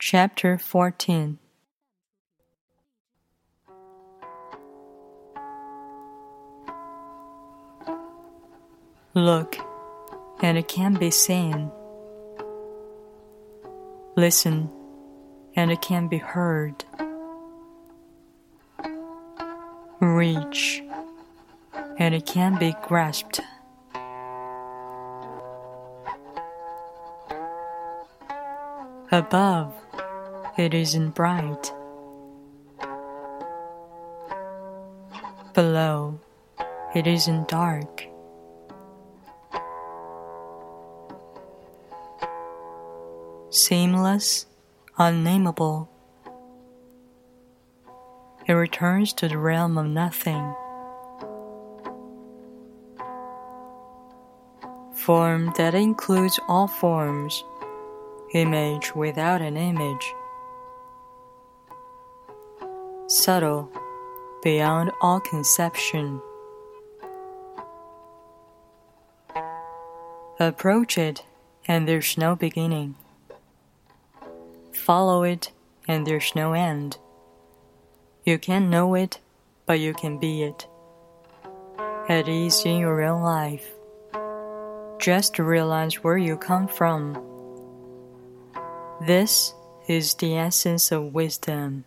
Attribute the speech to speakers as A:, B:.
A: Chapter 14 Look, and it can be seen. Listen, and it can be heard. Reach, and it can be grasped. Above, it isn't bright. Below, it isn't dark. Seamless, unnameable. It returns to the realm of nothing. Form that includes all forms image without an image. Subtle, beyond all conception. Approach it, and there's no beginning. Follow it, and there's no end. You can't know it, but you can be it. At ease in your own life. Just realize where you come from this is the essence of wisdom.